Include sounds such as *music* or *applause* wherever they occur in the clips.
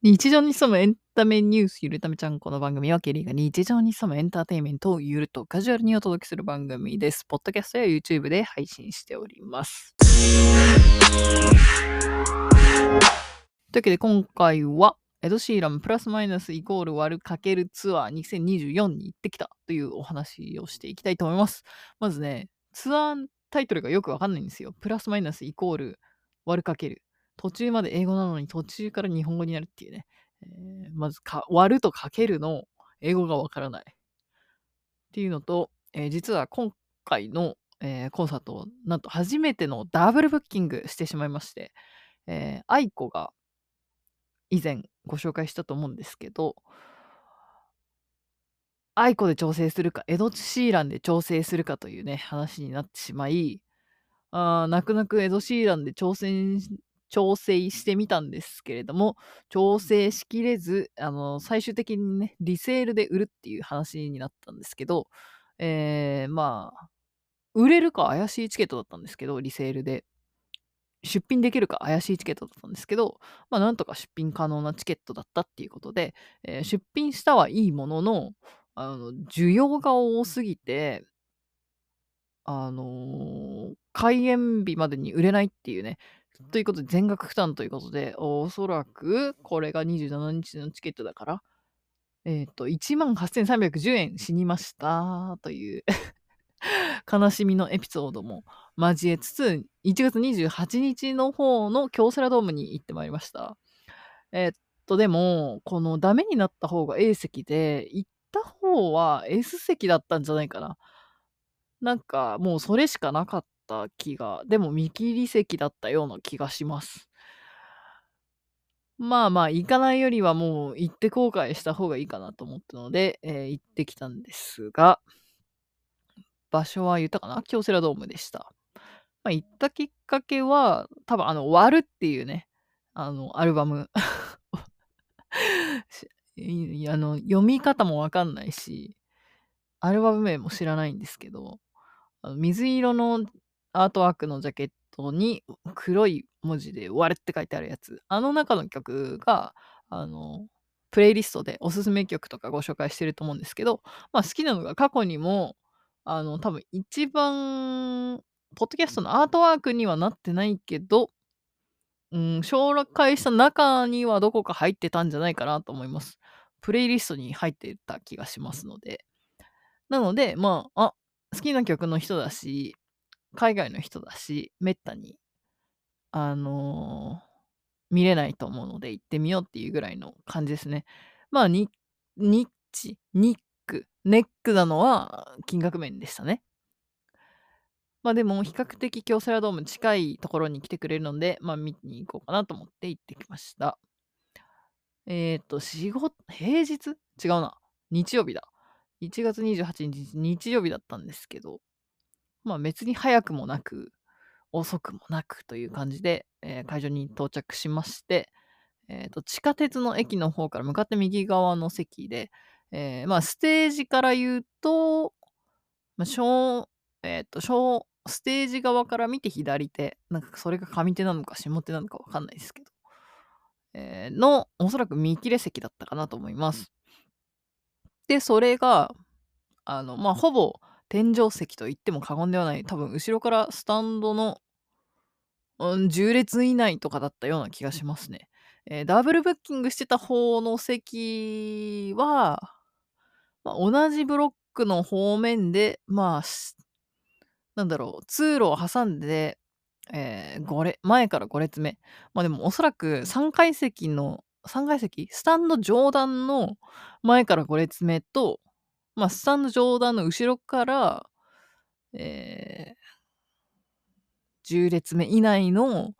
日常に潜むエンタメニュースゆるためちゃん。この番組はケリーが日常に潜むエンターテインメントをゆるとカジュアルにお届けする番組です。ポッドキャストや YouTube で配信しております。というわけで今回はエド・シーランプラスマイナスイコール割るかけるツアー2024に行ってきたというお話をしていきたいと思います。まずね、ツアータイトルがよくわかんないんですよ。プラスマイナスイコール割るかける。途中まで英語なのに途中から日本語になるっていうね。えーまずか割るとかけるの英語がわからない。っていうのと、えー実は今回の、えーコンサートをなんと初めてのダブルブッキングしてしまいまして、えー、愛子が以前ご紹介したと思うんですけど、愛子で調整するか、エド・シーランで調整するかというね、話になってしまい、あ泣く泣くエド・シーランで挑戦し調整してみたんですけれども、調整しきれず、あの、最終的にね、リセールで売るっていう話になったんですけど、えー、まあ、売れるか怪しいチケットだったんですけど、リセールで。出品できるか怪しいチケットだったんですけど、まあ、なんとか出品可能なチケットだったっていうことで、えー出品したはいいものの、あの、需要が多すぎて、あのー開演日までに売れないっていうね、ということで全額負担ということで、おそらくこれが27日のチケットだから、えっ、と、18,310円死にましたという *laughs* 悲しみのエピソードも交えつつ、1月28日の方の京セラドームに行ってまいりました。えっと、でも、このダメになった方が A 席で、行った方は S 席だったんじゃないかな。なんか、もうそれしかなかったた気が、でも見切り席だったような気がします。まあまあ、行かないよりはもう行って後悔した方がいいかなと思ったので、えー行ってきたんですが、場所は言ったかな？京セラドームでした。まあ、行ったきっかけは、多分あの、割るっていうね、あの、アルバム。*laughs* あの、読み方もわかんないし、アルバム名も知らないんですけど、あの水色のアートワークのジャケットに黒い文字で「割る」って書いてあるやつ。あの中の曲が、あの、プレイリストでおすすめ曲とかご紹介してると思うんですけど、まあ好きなのが過去にも、あの、多分一番、ポッドキャストのアートワークにはなってないけど、うん、紹介した中にはどこか入ってたんじゃないかなと思います。プレイリストに入ってた気がしますので。なので、まあ、あ、好きな曲の人だし、海外の人だし、めったに、あのー見れないと思うので行ってみようっていうぐらいの感じですね。まあ、ニッチ、ニック、ネックなのは金額面でしたね。まあでも比較的京セラドーム近いところに来てくれるので、まあ見に行こうかなと思って行ってきました。えっ、と、仕事、平日？違うな。日曜日だ。1月28日日曜日だったんですけど、まあ別に早くもなく、遅くもなくという感じで、えー会場に到着しまして、えーと地下鉄の駅の方から向かって右側の席で、えーまあステージから言うと、まあ、小、えっ、と、小、ステージ側から見て左手、なんかそれが上手なのか下手なのかわかんないですけど、えーの、おそらく見切れ席だったかなと思います。で、それが、あの、まあ、ほぼ天井席と言っても過言ではない、多分後ろからスタンドの、うん、10列以内とかだったような気がしますね。えーダブルブッキングしてた方の席は、まあ、同じブロックの方面で、まあ、なんだろう、通路を挟んで、えー、5列、前から5列目。まあでもおそらく3階席の、3階席？スタンド上段の前から5列目と、まあスタンド上段の後ろから、えー、10列目以内の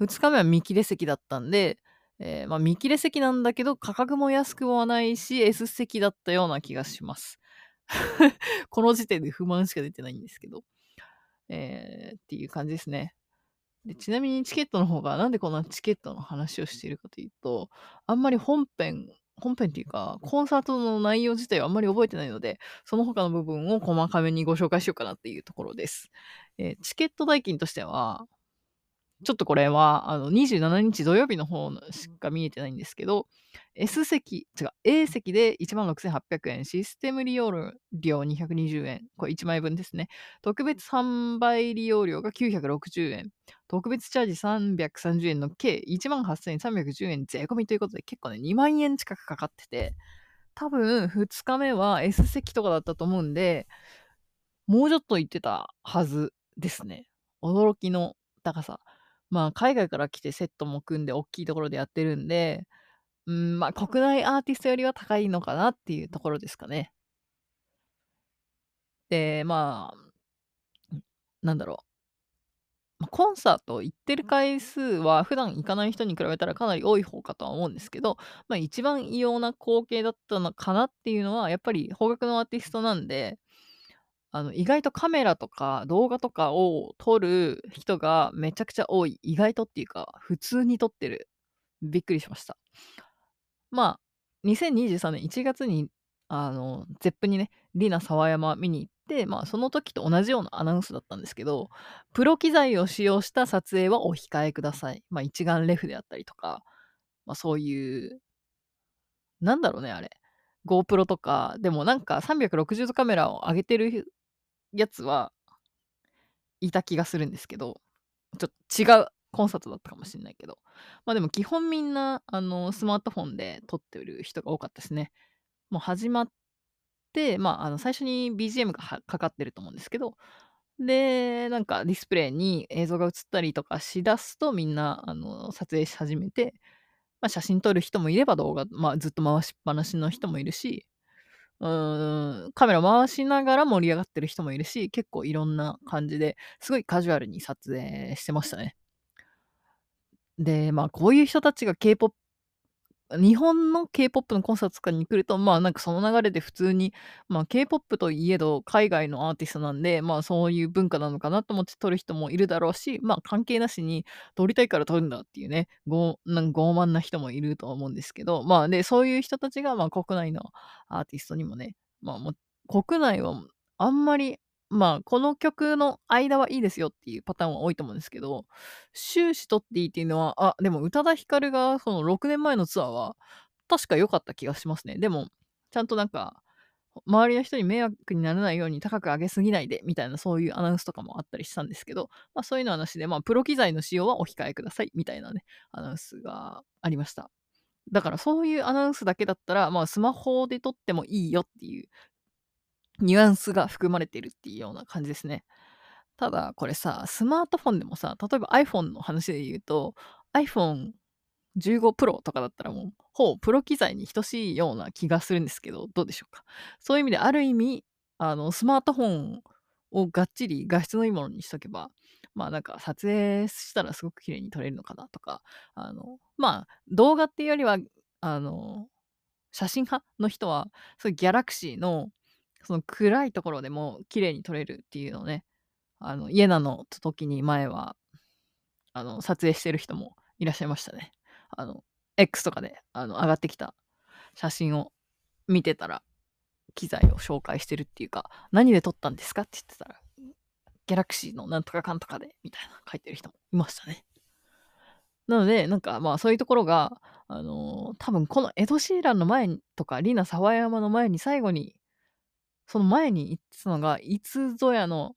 2日目は見切れ席だったんで、えーまあ見切れ席なんだけど価格も安くもないし S 席だったような気がします。*laughs* この時点で不満しか出てないんですけど。えーっていう感じですね。でちなみにチケットの方がなんでこんなチケットの話をしているかというと、あんまり本編、本編っていうか、コンサートの内容自体はあんまり覚えてないので、その他の部分を細かめにご紹介しようかなっていうところです。えーチケット代金としては、ちょっとこれは、あの、27日土曜日の方しか見えてないんですけど、S 席、違う、A 席で16,800円、システム利用料220円、これ1枚分ですね。特別販売利用料が960円、特別チャージ330円の計18,310円税込みということで結構ね、2万円近くかかってて、多分2日目は S 席とかだったと思うんで、もうちょっと行ってたはずですね。驚きの高さ。まあ、海外から来てセットも組んで大きいところでやってるんで、うん、まあ、国内アーティストよりは高いのかなっていうところですかね。で、まあ、なんだろう。まあ、コンサート行ってる回数は普段行かない人に比べたらかなり多い方かとは思うんですけど、まあ、一番異様な光景だったのかなっていうのは、やっぱり邦楽のアーティストなんで、あの、意外とカメラとか動画とかを撮る人がめちゃくちゃ多い。意外とっていうか、普通に撮ってる。びっくりしました。まあ、2023年1月に、あの、ゼップにね、リナ沢山見に行って、まあ、その時と同じようなアナウンスだったんですけど、プロ機材を使用した撮影はお控えください。まあ、一眼レフであったりとか、まあ、そういう、なんだろうね、あれ。GoPro とか、でもなんか360度カメラを上げてるやつはいた気がするんですけど、ちょっと違うコンサートだったかもしれないけど。まあでも基本みんな、あの、スマートフォンで撮ってる人が多かったですね。もう始まって、まあ、あの、最初に BGM がかかってると思うんですけど、で、なんかディスプレイに映像が映ったりとかしだすとみんな、あの、撮影し始めて、まあ、写真撮る人もいれば動画、まあ、ずっと回しっぱなしの人もいるし、うん、カメラ回しながら盛り上がってる人もいるし、結構いろんな感じで、すごいカジュアルに撮影してましたね。で、まあ、こういう人たちが K-POP 日本の K-POP のコンサートとかに来ると、まあなんかその流れで普通に、まあ K-POP といえど海外のアーティストなんで、まあそういう文化なのかなと思って撮る人もいるだろうし、まあ関係なしに撮りたいから撮るんだっていうね、ごなん傲慢な人もいると思うんですけど、まあで、そういう人たちがまあ国内のアーティストにもね、まあも国内はあんまりまあ、この曲の間はいいですよっていうパターンは多いと思うんですけど、終始取っていいっていうのは、あ、でも宇多田ヒカルがその6年前のツアーは確か良かった気がしますね。でも、ちゃんとなんか、周りの人に迷惑にならないように高く上げすぎないでみたいなそういうアナウンスとかもあったりしたんですけど、まあそういうのはなしで、まあプロ機材の使用はお控えくださいみたいなね、アナウンスがありました。だからそういうアナウンスだけだったら、まあスマホで撮ってもいいよっていうニュアンスが含まれているっていうような感じですね。ただ、これさ、スマートフォンでもさ、例えば iPhone の話で言うと、iPhone 15 Pro とかだったらもう、ほぼプロ機材に等しいような気がするんですけど、どうでしょうか？そういう意味で、ある意味、あの、スマートフォンをがっちり画質のいいものにしとけば、まあなんか撮影したらすごく綺麗に撮れるのかなとか、あの、まあ動画っていうよりは、あの、写真派の人は、そういうギャラクシーのその暗いところでも綺麗に撮れるっていうのをね、あの、イエナの時に前は、あの、撮影してる人もいらっしゃいましたね。あの、X とかで、あの、上がってきた写真を見てたら、機材を紹介してるっていうか、何で撮ったんですかって言ってたら、ギャラクシーのなんとかかんとかで、みたいな書いてる人もいましたね。なので、なんかまあそういうところが、あのー、多分このエド・シーランの前とか、リナ・沢山の前に最後にその前に言ってたのが、いつぞやの、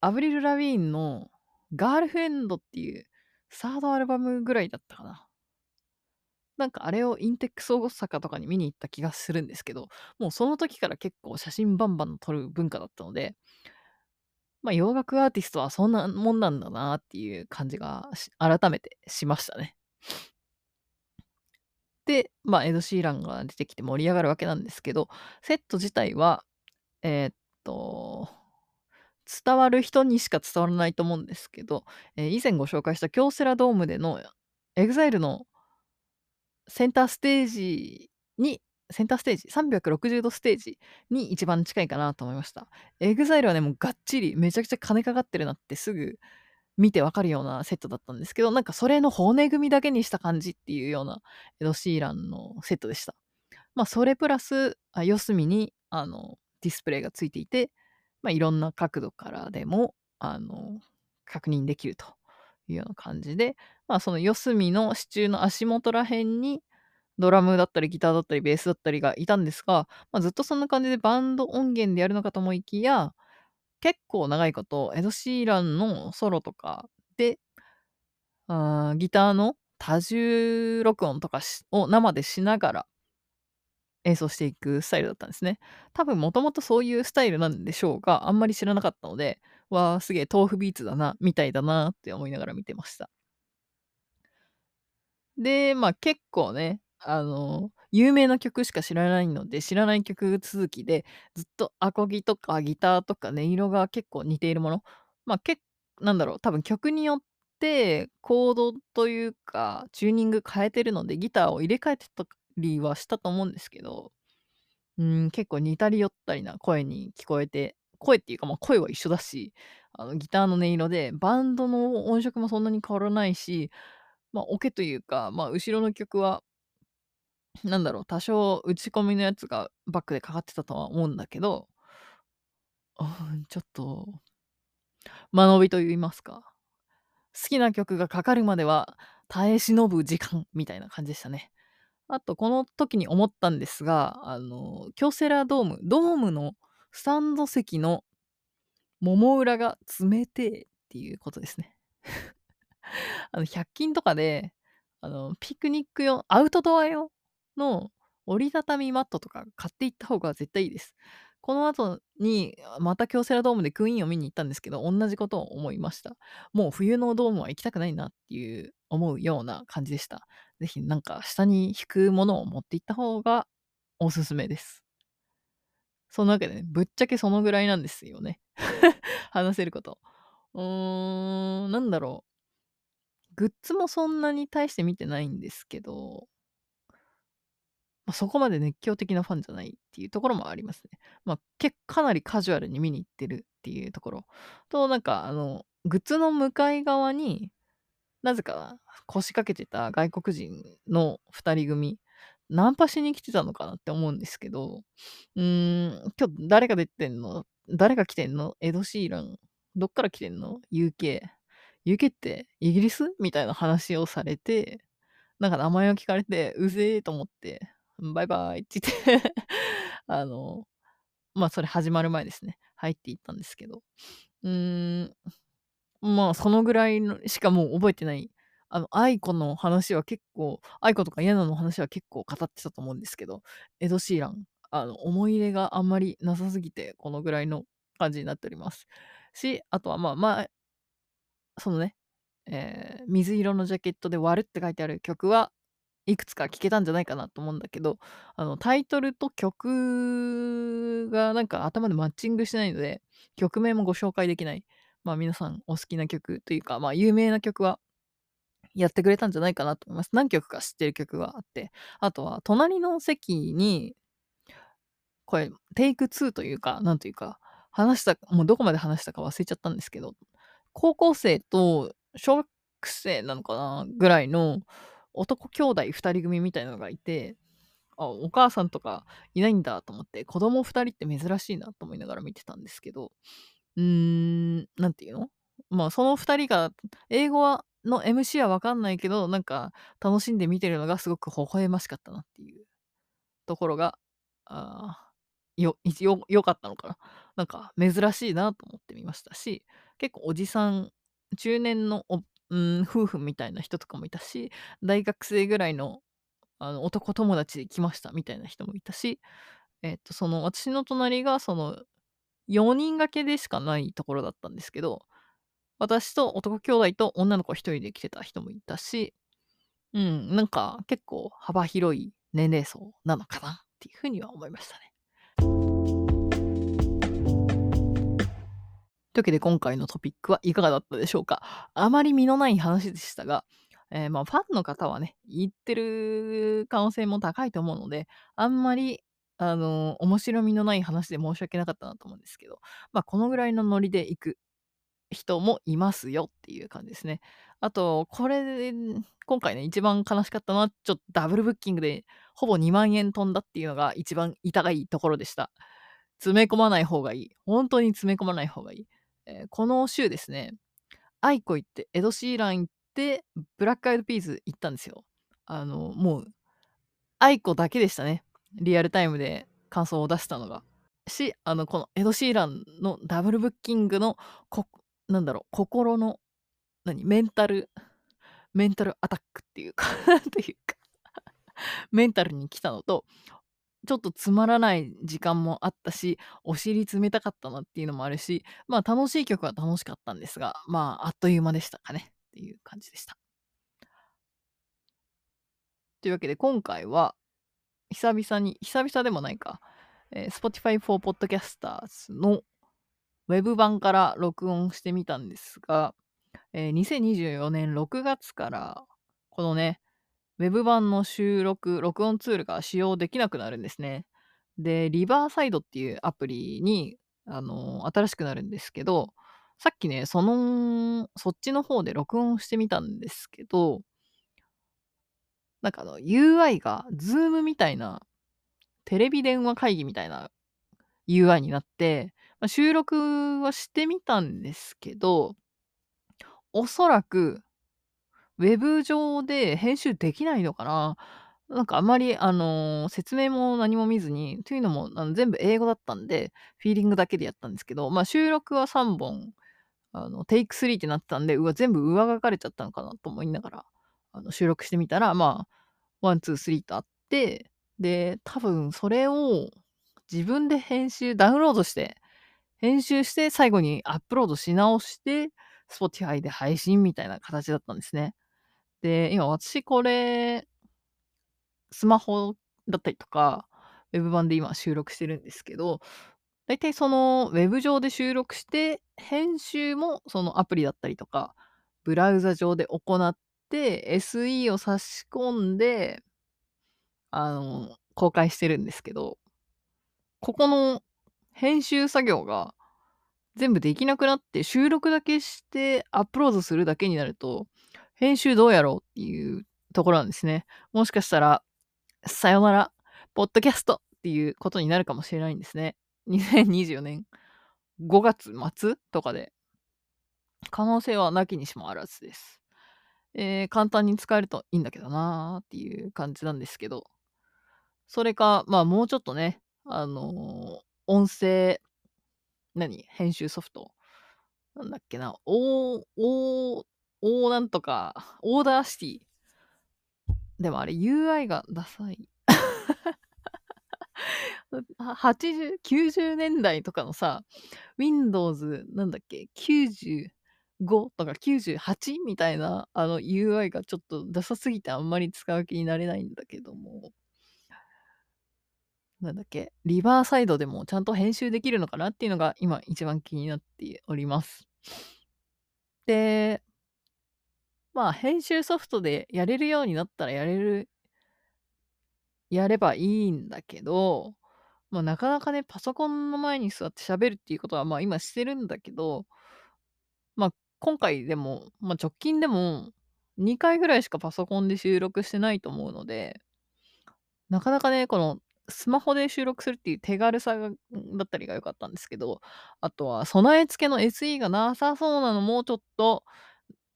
アブリル・ラビーンのガールフレンドっていうサードアルバムぐらいだったかな。なんかあれをインテックス大阪とかに見に行った気がするんですけど、もうその時から結構写真バンバン撮る文化だったので、まあ洋楽アーティストはそんなもんなんだなっていう感じが改めてしましたね。で、まあエド・シーランが出てきて盛り上がるわけなんですけど、セット自体はえーっと、伝わる人にしか伝わらないと思うんですけど、えー以前ご紹介した京セラドームでの EXILE のセンターステージに、センターステージ、360度ステージに一番近いかなと思いました。EXILE はね、もうがっちりめちゃくちゃ金かかってるなってすぐ見てわかるようなセットだったんですけど、なんかそれの骨組みだけにした感じっていうようなエド・シーランのセットでした。まあそれプラス、四隅に、あの、ディスプレイがついていて、まあ、いろんな角度からでも、あの、確認できるというような感じで、まあその四隅の支柱の足元ら辺にドラムだったりギターだったりベースだったりがいたんですが、まあ、ずっとそんな感じでバンド音源でやるのかと思いきや、結構長いことエド・シーランのソロとかで、あギターの多重録音とかを生でしながら演奏していくスタイルだったんですね。多分もともとそういうスタイルなんでしょうが、あんまり知らなかったので、わあ、すげえ豆腐ビーツだな、みたいだなって思いながら見てました。で、まあ結構ね、あの、有名な曲しか知らないので、知らない曲続きで、ずっとアコギとかギターとか音色が結構似ているもの。まあ、けなんだろう、多分曲によってコードというか、チューニング変えてるので、ギターを入れ替えてたりはしたと思うんですけど、うん、結構似たり寄ったりな声に聞こえて、声っていうか、まあ、声は一緒だし、あのギターの音色で、バンドの音色もそんなに変わらないし、まあ、オケというか、まあ、後ろの曲はなんだろう、多少打ち込みのやつがバックでかかってたとは思うんだけど、うん、ちょっと、間延びと言いますか。好きな曲がかかるまでは耐え忍ぶ時間みたいな感じでしたね。あと、この時に思ったんですが、あの、京セラドーム、ドームのスタンド席のもも裏が冷てえっていうことですね。*laughs* あの、100均とかで、あの、ピクニック用、アウトドア用の折りたたみマットとか買っていった方が絶対いいです。この後にまた京セラドームでクイーンを見に行ったんですけど、同じことを思いました。もう冬のドームは行きたくないなっていう思うような感じでした。ぜひなんか下に引くものを持っていった方がおすすめです。そんなわけでね、ぶっちゃけそのぐらいなんですよね。*laughs* 話せること。うーん、なんだろう。グッズもそんなに大して見てないんですけど、まあ、そこまで熱狂的なファンじゃないっていうところもありますね。まあ、結かなりカジュアルに見に行ってるっていうところと、なんか、あの、グッズの向かい側に、なぜか腰掛けてた外国人の2人組、ナンパしに来てたのかなって思うんですけど、うーん、今日誰が出てんの？誰が来てんの？エド・シーラン。どっから来てんの ?UK。UK ってイギリス？みたいな話をされて、なんか名前を聞かれて、うぜえと思って、バイバイって言って *laughs* あの、まあそれ始まる前ですね。入っていったんですけど。うーん、まあそのぐらいのしかもう覚えてない。あの、愛子の話は結構、愛子とかイエナの話は結構語ってたと思うんですけど、エド・シーラン、あの、思い入れがあんまりなさすぎて、このぐらいの感じになっております。し、あとはまあまあ、そのね、えー、水色のジャケットで割るって書いてある曲はいくつか聞けたんじゃないかなと思うんだけど、あの、タイトルと曲がなんか頭でマッチングしないので、曲名もご紹介できない。まあ皆さんお好きな曲というか、まあ有名な曲はやってくれたんじゃないかなと思います。何曲か知ってる曲があって、あとは隣の席に、これ、テイク2というか、なんというか、話した、もうどこまで話したか忘れちゃったんですけど、高校生と小学生なのかなぐらいの男兄弟2人組みたいなのがいて、あ、お母さんとかいないんだと思って、子供2人って珍しいなと思いながら見てたんですけど、うーん、なんていうの？まあ、その2人が、英語はの MC はわかんないけど、なんか楽しんで見てるのがすごく微笑ましかったなっていうところが、あよ、よ、良かったのかな。なんか珍しいなと思ってみましたし、結構おじさん、中年のおうん、夫婦みたいな人とかもいたし、大学生ぐらいのあの男友達で来ましたみたいな人もいたし、えっ、と、その私の隣がその4人掛けでしかないところだったんですけど、私と男兄弟と女の子1人で来てた人もいたし、うん、なんか結構幅広い年齢層なのかなっていうふうには思いましたね。というわけで今回のトピックはいかがだったでしょうかあまり身のない話でしたが、えー、まあファンの方はね、言ってる可能性も高いと思うので、あんまり、あの、面白みのない話で申し訳なかったなと思うんですけど、まあこのぐらいのノリで行く人もいますよっていう感じですね。あと、これ、今回ね、一番悲しかったのは、ちょっとダブルブッキングでほぼ2万円飛んだっていうのが一番痛いいところでした。詰め込まない方がいい。本当に詰め込まない方がいい。えー、この週ですね、アイコ行って、エド・シーラン行って、ブラックアイドピーズ行ったんですよ。あの、もう、アイコだけでしたね。リアルタイムで感想を出したのが。し、あの、このエド・シーランのダブルブッキングの、こ、なんだろう、心の、何、メンタル、メンタルアタックっていうかなんていうかメンタルに来たのと、ちょっとつまらない時間もあったし、お尻冷たかったなっていうのもあるし、まあ楽しい曲は楽しかったんですが、まああっという間でしたかねっていう感じでした。というわけで今回は久々に、久々でもないか、えー、Spotify for Podcasters のウェブ版から録音してみたんですが、えー、2024年6月からこのね、ウェブ版の収録、録音ツールが使用できなくなるんですね。で、リバーサイドっていうアプリに、あのー、新しくなるんですけど、さっきね、その、そっちの方で録音してみたんですけど、なんかあの、UI が Zoom みたいな、テレビ電話会議みたいな UI になって、まあ、収録はしてみたんですけど、おそらくウェブ上で編集できないのかな。なんかあまり、あのー、説明も何も見ずに、というのもあの全部英語だったんで、フィーリングだけでやったんですけど、まあ収録は3本、あの、テイク3ってなってたんで、うわ、全部上書かれちゃったのかなと思いながら、あの収録してみたら、まあ、1、2、3とあって、で、多分それを自分で編集、ダウンロードして、編集して最後にアップロードし直して、Spotify で配信みたいな形だったんですね。で、今私これ、スマホだったりとか、ウェブ版で今収録してるんですけど、大体そのウェブ上で収録して、編集もそのアプリだったりとか、ブラウザ上で行っ、SE を差し込んで、あの、公開してるんですけど、ここの編集作業が全部できなくなって収録だけしてアップロードするだけになると、編集どうやろうっていうところなんですね。もしかしたら、さよなら、ポッドキャストっていうことになるかもしれないんですね。2024年5月末とかで。可能性はなきにしもあらずです。えー、簡単に使えるといいんだけどなーっていう感じなんですけど。それか、まあもうちょっとね、あのー、音声、何編集ソフト。なんだっけな、おー、おー、オーなんとか、 Audacity。でもあれ UI がダサい。*laughs* 80、90年代とかのさ、Windows なんだっけ、90 5とか98みたいなあの UI がちょっとダサすぎてあんまり使う気になれないんだけども、なんだっけ、リバーサイドでもちゃんと編集できるのかなっていうのが今一番気になっております。で、まあ、編集ソフトでやれるようになったらやれるやればいいんだけど、まあ、なかなかね、パソコンの前に座って喋るっていうことは、まあ、今してるんだけど、まあ、今回でも、まあ、直近でも2回ぐらいしかパソコンで収録してないと思うので、なかなかね、このスマホで収録するっていう手軽さがだったりが良かったんですけど、あとは備え付けの SE がなさそうなのもちょっと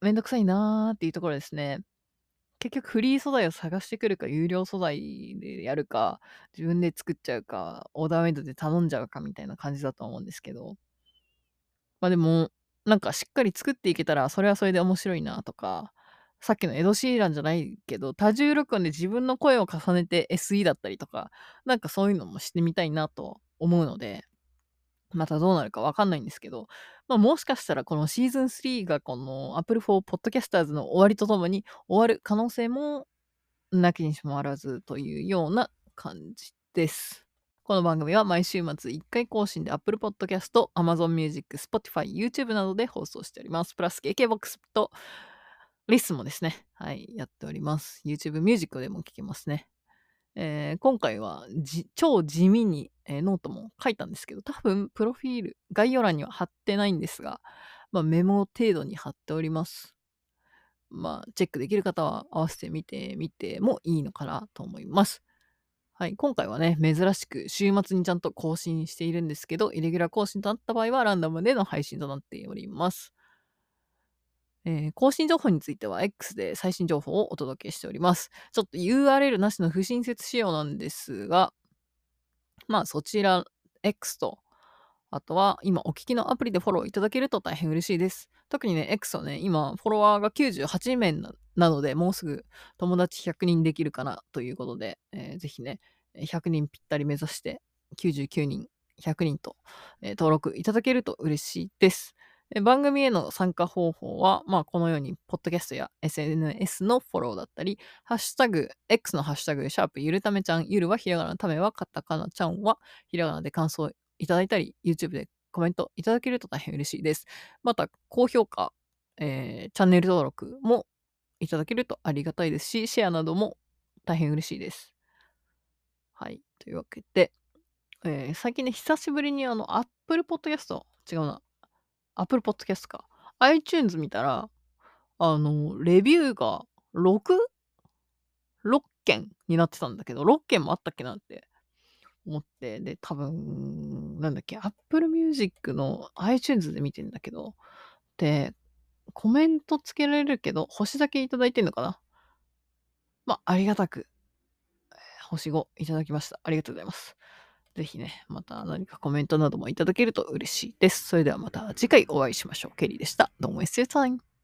めんどくさいなーっていうところですね。結局フリー素材を探してくるか、有料素材でやるか、自分で作っちゃうか、オーダーメイドで頼んじゃうかみたいな感じだと思うんですけど。まあでも、なんかしっかり作っていけたら、それはそれで面白いなとか、さっきのエド・シーランじゃないけど、多重録音で自分の声を重ねて SE だったりとか、なんかそういうのもしてみたいなと思うので、またどうなるかわかんないんですけど、まあ、もしかしたらこのシーズン3がこの Apple for Podcasters の終わりとともに終わる可能性もなきにしもあらずというような感じです。この番組は毎週末1回更新で Apple Podcast、Amazon Music、Spotify、YouTube などで放送しております。プラス KKBOX とリスもですね、はい、やっております。YouTube Music でも聞けますね。えー、今回は超地味に、えー、ノートも書いたんですけど、多分プロフィール、概要欄には貼ってないんですが、まあ、メモ程度に貼っております。まあ、チェックできる方は合わせてみてみてもいいのかなと思います。はい、今回はね、珍しく週末にちゃんと更新しているんですけど、イレギュラー更新となった場合はランダムでの配信となっております。えー更新情報については X で最新情報をお届けしております。ちょっと URL なしの不親切仕様なんですが、まあそちら X と、あとは今お聞きのアプリでフォローいただけると大変嬉しいです。特にね、X はね、今フォロワーが98名なので、もうすぐ友達100人できるかなということで、えーぜひね、100人ぴったり目指して99人、100人と、えー登録いただけると嬉しいです。えー番組への参加方法は、まあ、このように、ポッドキャストや SNS のフォローだったり、ハッシュタグ、X のハッシュタグ、シャープゆるためちゃん、ゆるはひらがな、ためはカタカナ、ちゃんはひらがなで感想いただいたり、YouTube でコメントいただけると大変嬉しいです。また、高評価、えーチャンネル登録もいただけるとありがたいですし、シェアなども大変嬉しいです。はい。というわけで、えー最近ね、久しぶりにあの、Apple Podcast、違うな、Apple Podcast か。iTunes 見たら、あの、レビューが 6?6 件になってたんだけど、6件もあったっけなって思って、で、多分、なんだっけ、Apple Music の iTunes で見てんだけど、で、コメントつけられるけど、星だけいただいてんのかな？まあ、ありがたく、星5いただきました。ありがとうございます。ぜひね、また何かコメントなどもいただけると嬉しいです。それではまた次回お会いしましょう。ケリーでした。どうも It's your time.